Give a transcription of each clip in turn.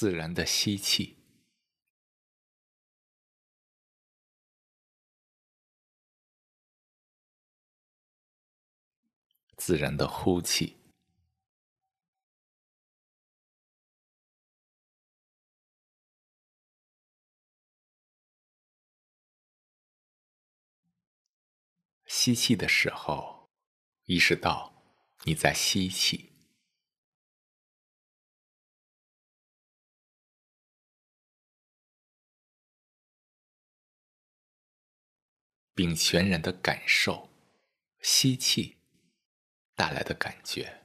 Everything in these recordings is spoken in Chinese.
自然的吸气，自然的呼气。吸气的时候，意识到你在吸气，并全然的感受吸气带来的感觉。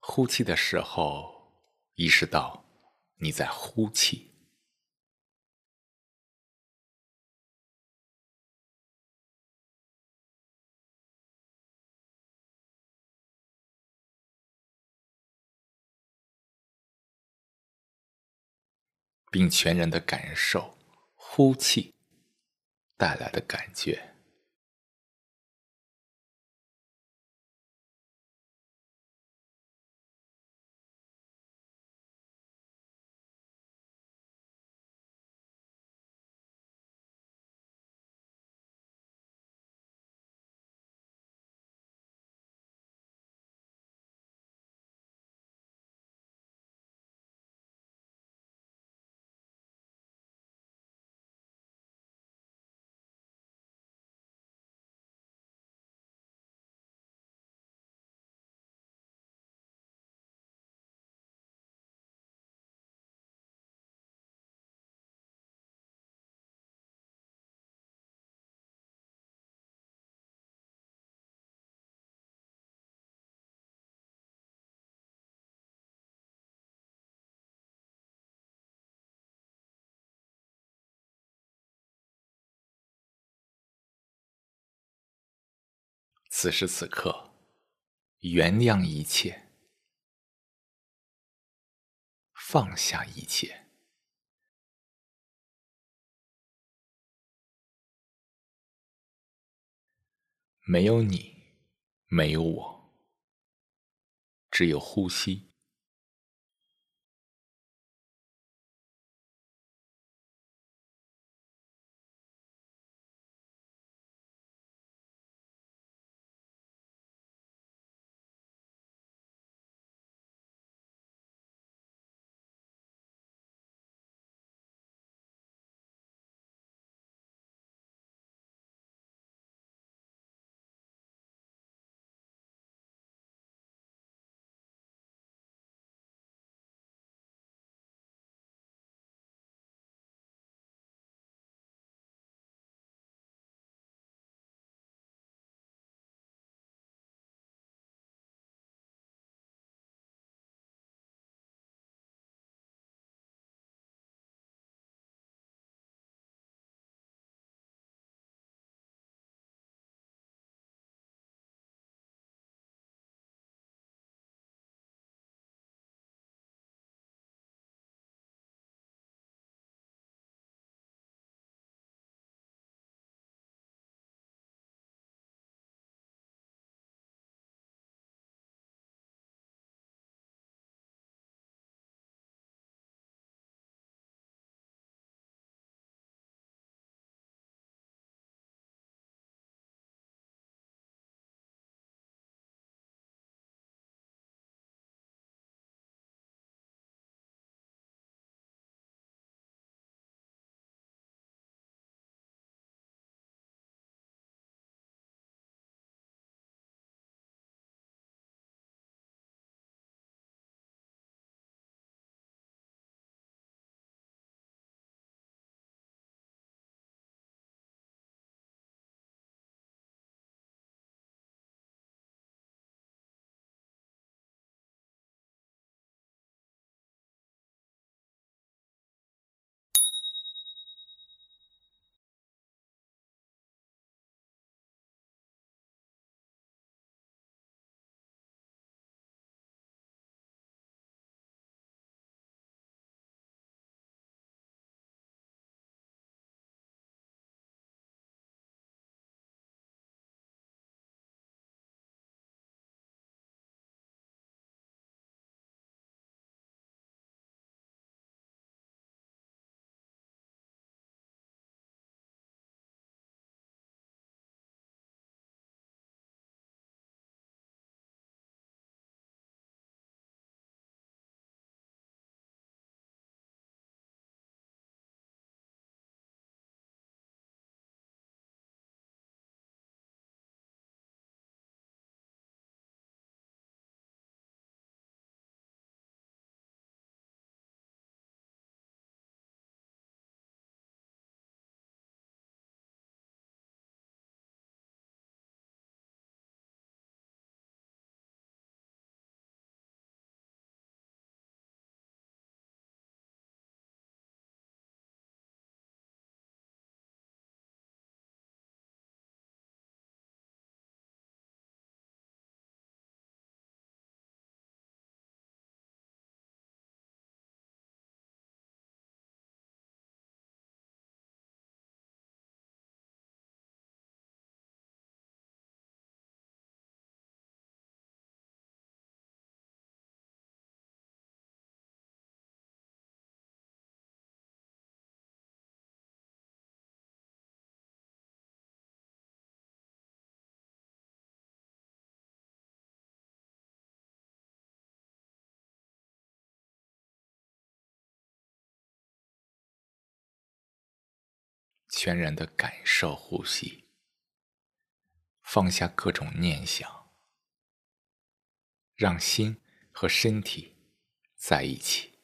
呼气的时候，意识到你在呼气，并全然的感受呼气带来的感觉。此时此刻，原谅一切，放下一切，没有你，没有我，只有呼吸。全然的感受呼吸，放下各种念想，让心和身体在一起。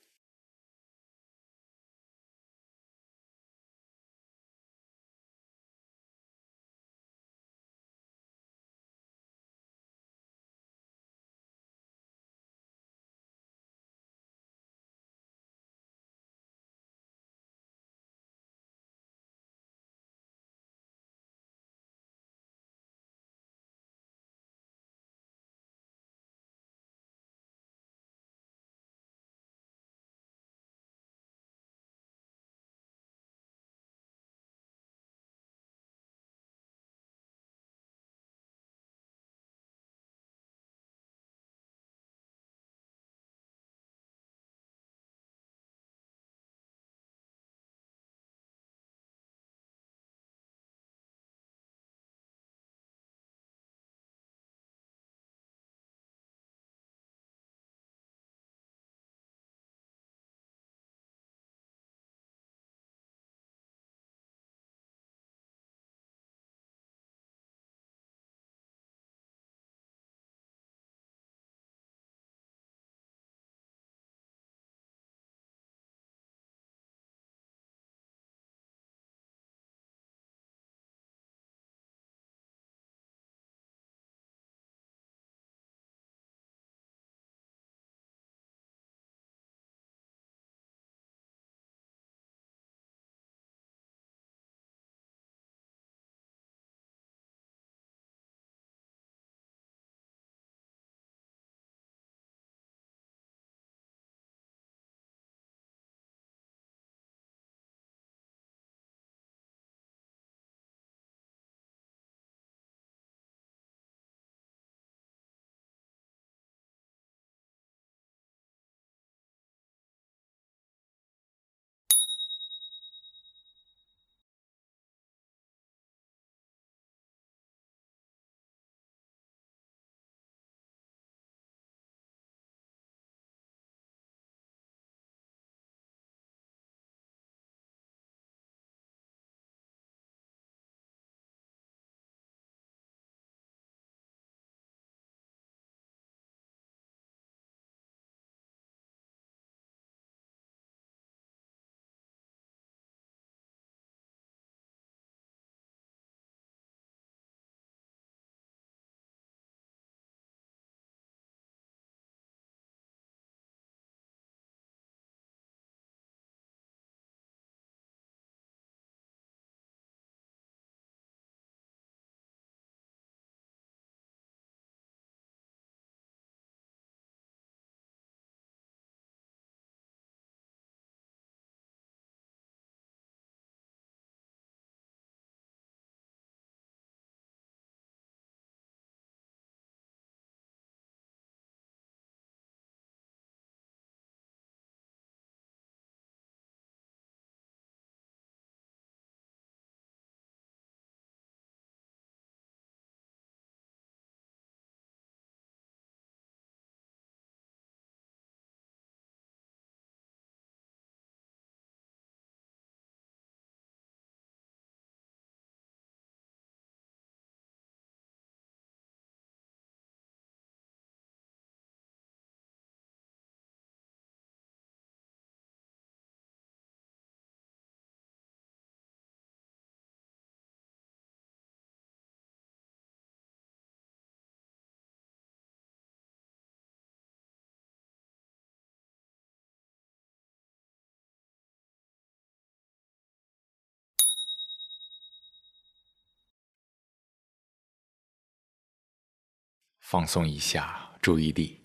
放松一下注意力，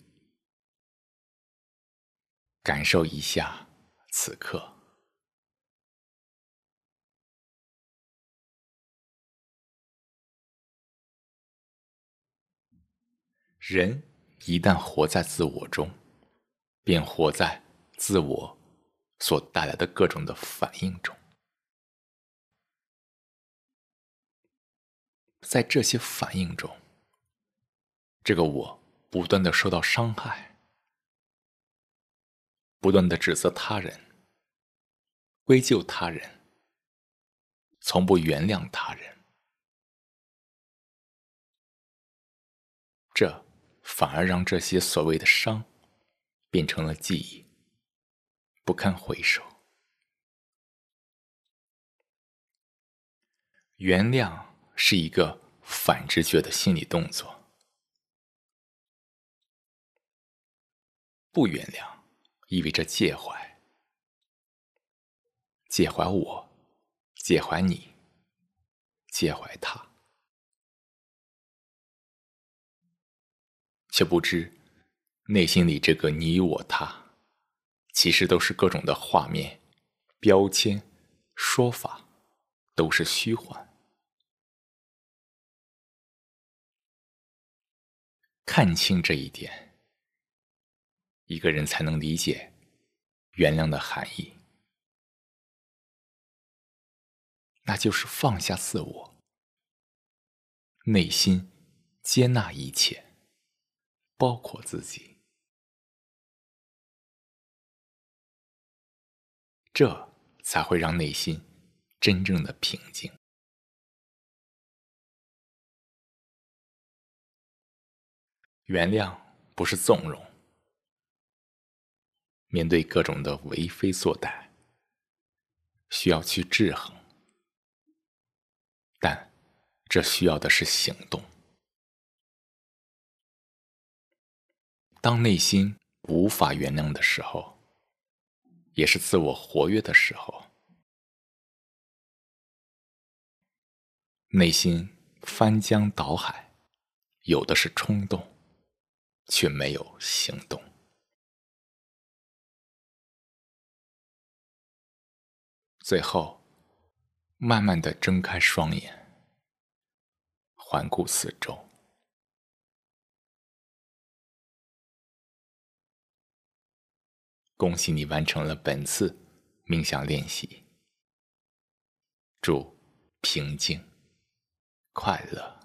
感受一下此刻。人一旦活在自我中，便活在自我所带来的各种的反应中，在这些反应中。这个我不断的受到伤害，不断的指责他人，归咎他人，从不原谅他人，这反而让这些所谓的伤变成了记忆，不堪回首。原谅是一个反直觉的心理动作，不原谅意味着介怀，介怀我，介怀你，介怀他，却不知内心里这个你我他，其实都是各种的画面、标签、说法，都是虚幻。看清这一点，一个人才能理解原谅的含义，那就是放下自我，内心接纳一切，包括自己，这才会让内心真正的平静。原谅不是纵容，面对各种的为非作歹，需要去制衡，但这需要的是行动。当内心无法原谅的时候，也是自我活跃的时候，内心翻江倒海，有的是冲动。却没有行动。最后，慢慢的睁开双眼，环顾四周。恭喜你完成了本次冥想练习。祝平静、快乐。